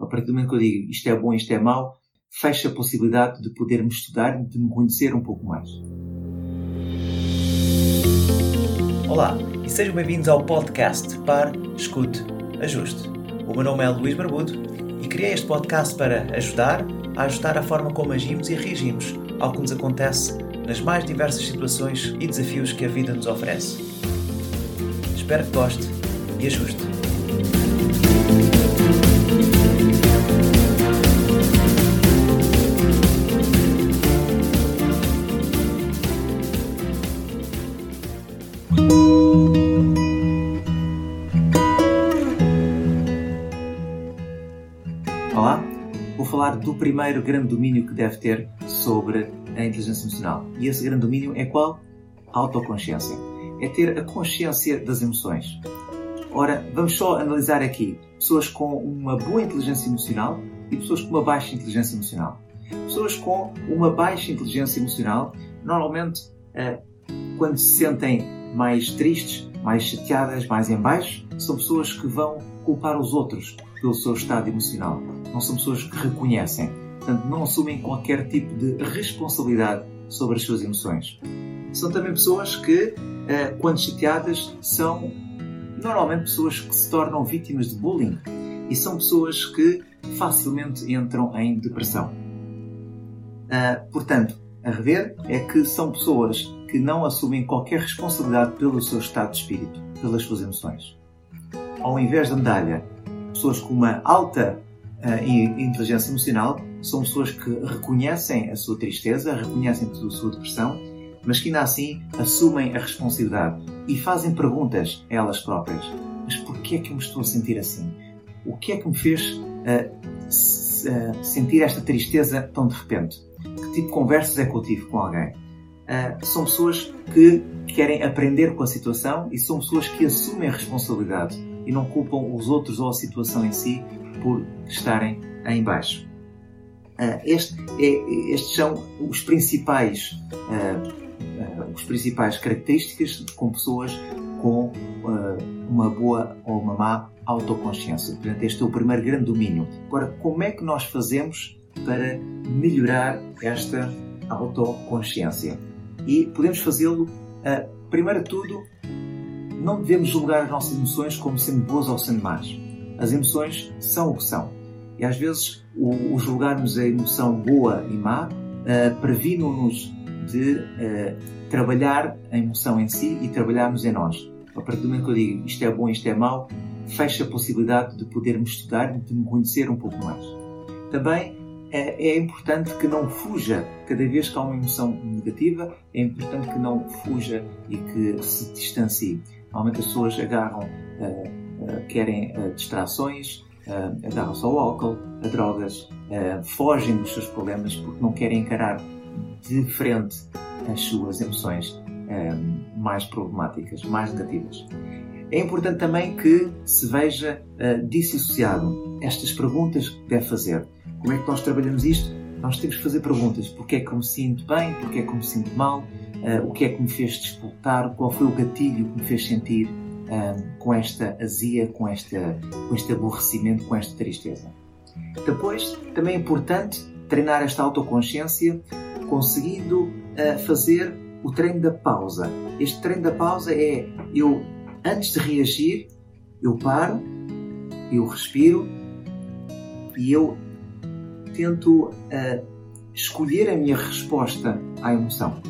A partir do momento que eu digo isto é bom, isto é mau, fecha a possibilidade de podermos estudar de me conhecer um pouco mais. Olá e sejam bem-vindos ao podcast Par, Escute, Ajuste. O meu nome é Luís Barbudo e criei este podcast para ajudar a ajustar a forma como agimos e reagimos ao que nos acontece nas mais diversas situações e desafios que a vida nos oferece. Espero que goste e ajuste. Olá, vou falar do primeiro grande domínio que deve ter sobre a inteligência emocional. E esse grande domínio é qual? A autoconsciência. É ter a consciência das emoções. Ora, vamos só analisar aqui pessoas com uma boa inteligência emocional e pessoas com uma baixa inteligência emocional. Pessoas com uma baixa inteligência emocional, normalmente, eh, quando se sentem mais tristes, mais chateadas, mais em baixo, são pessoas que vão culpar os outros pelo seu estado emocional. Não são pessoas que reconhecem, portanto, não assumem qualquer tipo de responsabilidade sobre as suas emoções. São também pessoas que, eh, quando chateadas, são normalmente pessoas que se tornam vítimas de bullying e são pessoas que facilmente entram em depressão. Uh, portanto, a rever é que são pessoas que não assumem qualquer responsabilidade pelo seu estado de espírito, pelas suas emoções. Ao invés da medalha, pessoas com uma alta uh, inteligência emocional são pessoas que reconhecem a sua tristeza, reconhecem a sua depressão, mas que ainda assim assumem a responsabilidade e fazem perguntas a elas próprias. Mas porquê é que eu me estou a sentir assim? O que é que me fez uh, sentir esta tristeza tão de repente? Que tipo de conversas é que eu tive com alguém? Uh, são pessoas que querem aprender com a situação e são pessoas que assumem a responsabilidade e não culpam os outros ou a situação em si por estarem em baixo. Uh, este é, estes são os principais, uh, uh, os principais características com pessoas com uma boa ou uma má autoconsciência. Portanto, este é o primeiro grande domínio. Agora, como é que nós fazemos para melhorar esta autoconsciência? E podemos fazê-lo, primeiro de tudo, não devemos julgar as nossas emoções como sendo boas ou sendo más. As emoções são o que são. E às vezes o, o julgarmos a emoção boa e má uh, previne-nos de uh, trabalhar a emoção em si e trabalharmos em nós. A partir do momento que eu digo isto é bom, isto é mau, fecha a possibilidade de podermos estudar e de me conhecer um pouco mais. Também é, é, importante que não fuja cada vez que há uma emoção negativa, é importante que não fuja e que se distancie. Normalmente as pessoas agarram, uh, querem uh, distrações, uh, agarram-se ao álcool, a drogas, fogem dos seus problemas porque não querem encarar de frente as suas emoções mais problemáticas, mais negativas. É importante também que se veja dissociado estas perguntas que deve fazer. Como é que nós trabalhamos isto? Nós temos que fazer perguntas. Porquê é que me sinto bem? Porquê é que me sinto mal? O que é que me fez disputar? Qual foi o gatilho que me fez sentir uh, com esta azia, com, esta, com este aborrecimento, com esta tristeza? Depois, também é importante treinar esta autoconsciência conseguindo uh, fazer o treino da pausa. Este treino da pausa é eu, antes de reagir, eu paro, eu respiro e eu tento uh, escolher a minha resposta à emoção.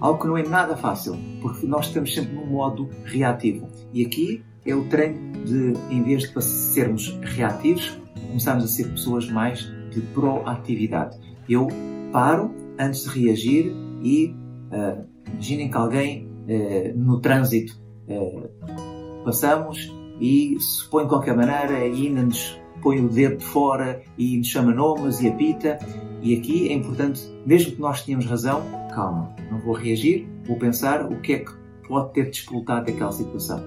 Algo que não é nada fácil, porque nós estamos sempre num modo reativo. E aqui é o treino de, em vez de sermos reativos, começarmos a ser pessoas mais de proatividade. Eu paro antes de reagir e uh, imaginem que alguém uh, no trânsito uh, passamos e se põe de qualquer maneira e ainda nos põe o dedo de fora e nos chama nomes e apita. E aqui é importante, mesmo que nós tenhamos razão, calma, não vou reagir, vou pensar o que é que pode ter despoltado daquela situação.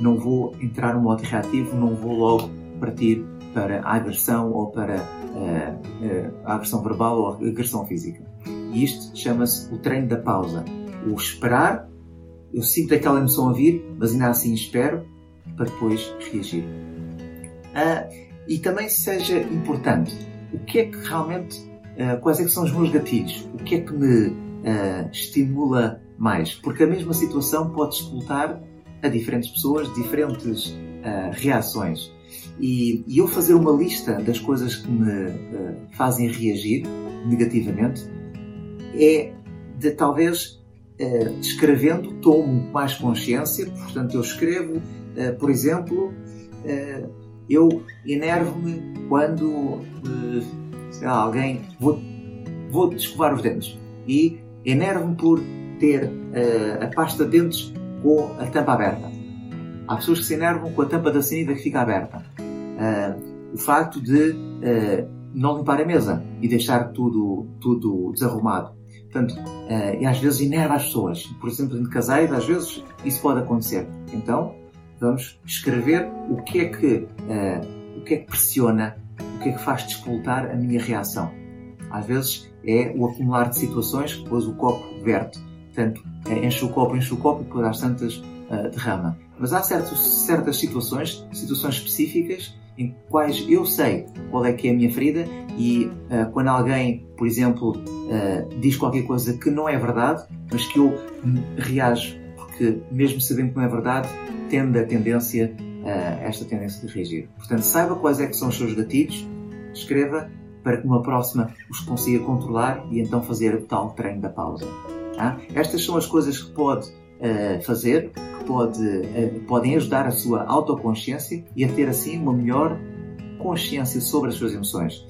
Não vou entrar no modo reativo, não vou logo partir para a agressão ou para uh, uh, a agressão verbal ou a agressão física. E isto chama-se o treino da pausa. O esperar, eu sinto aquela emoção a vir, mas ainda assim espero para depois reagir. Uh, e também seja importante o que é que realmente, uh, quais é que são os meus gatilhos, o que é que me uh, estimula mais, porque a mesma situação pode explotar a diferentes pessoas, diferentes uh, reações. E, e, eu fazer uma lista das coisas que me fazem reagir negativamente é de talvez escrevendo tomo mais consciência, portanto eu escrevo, por exemplo, eu enervo-me quando sei lá, alguém. Vou, vou escovar os dentes e enervo-me por ter uh, a pasta de dentes com a tampa aberta. Há pessoas que se enervam com a tampa da sanida que fica aberta. Uh, o facto de uh, não limpar a mesa e deixar tudo, tudo desarrumado. Portanto, uh, e às vezes enerva as pessoas. Por exemplo, em casais, às vezes isso pode acontecer. Então, vamos escrever o que é que, uh, o que, é que pressiona, o que é que faz despoltar a minha reação. Às vezes é o acumular de situações que depois o copo verte. Portanto, é, enche o copo, enche o copo e depois às tantas uh, derrama. Mas há certos, certas situações, situações específicas, em quais eu sei qual é que é a minha ferida e uh, quando alguém, por exemplo, uh, diz qualquer coisa que não é verdade, mas que eu reajo porque mesmo sabendo que não é verdade, tende a tendência, uh, esta tendência de reagir. Portanto, saiba quais é que são os seus gatilhos, escreva para que numa próxima os consiga controlar e então fazer o tal treino da pausa. Tá? Estas são as coisas que pode uh, fazer, que pode, uh, podem ajudar a sua autoconsciência e a ter assim uma melhor consciência sobre as suas emoções.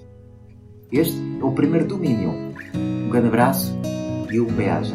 Este é o primeiro domínio. Um grande abraço e um beijo.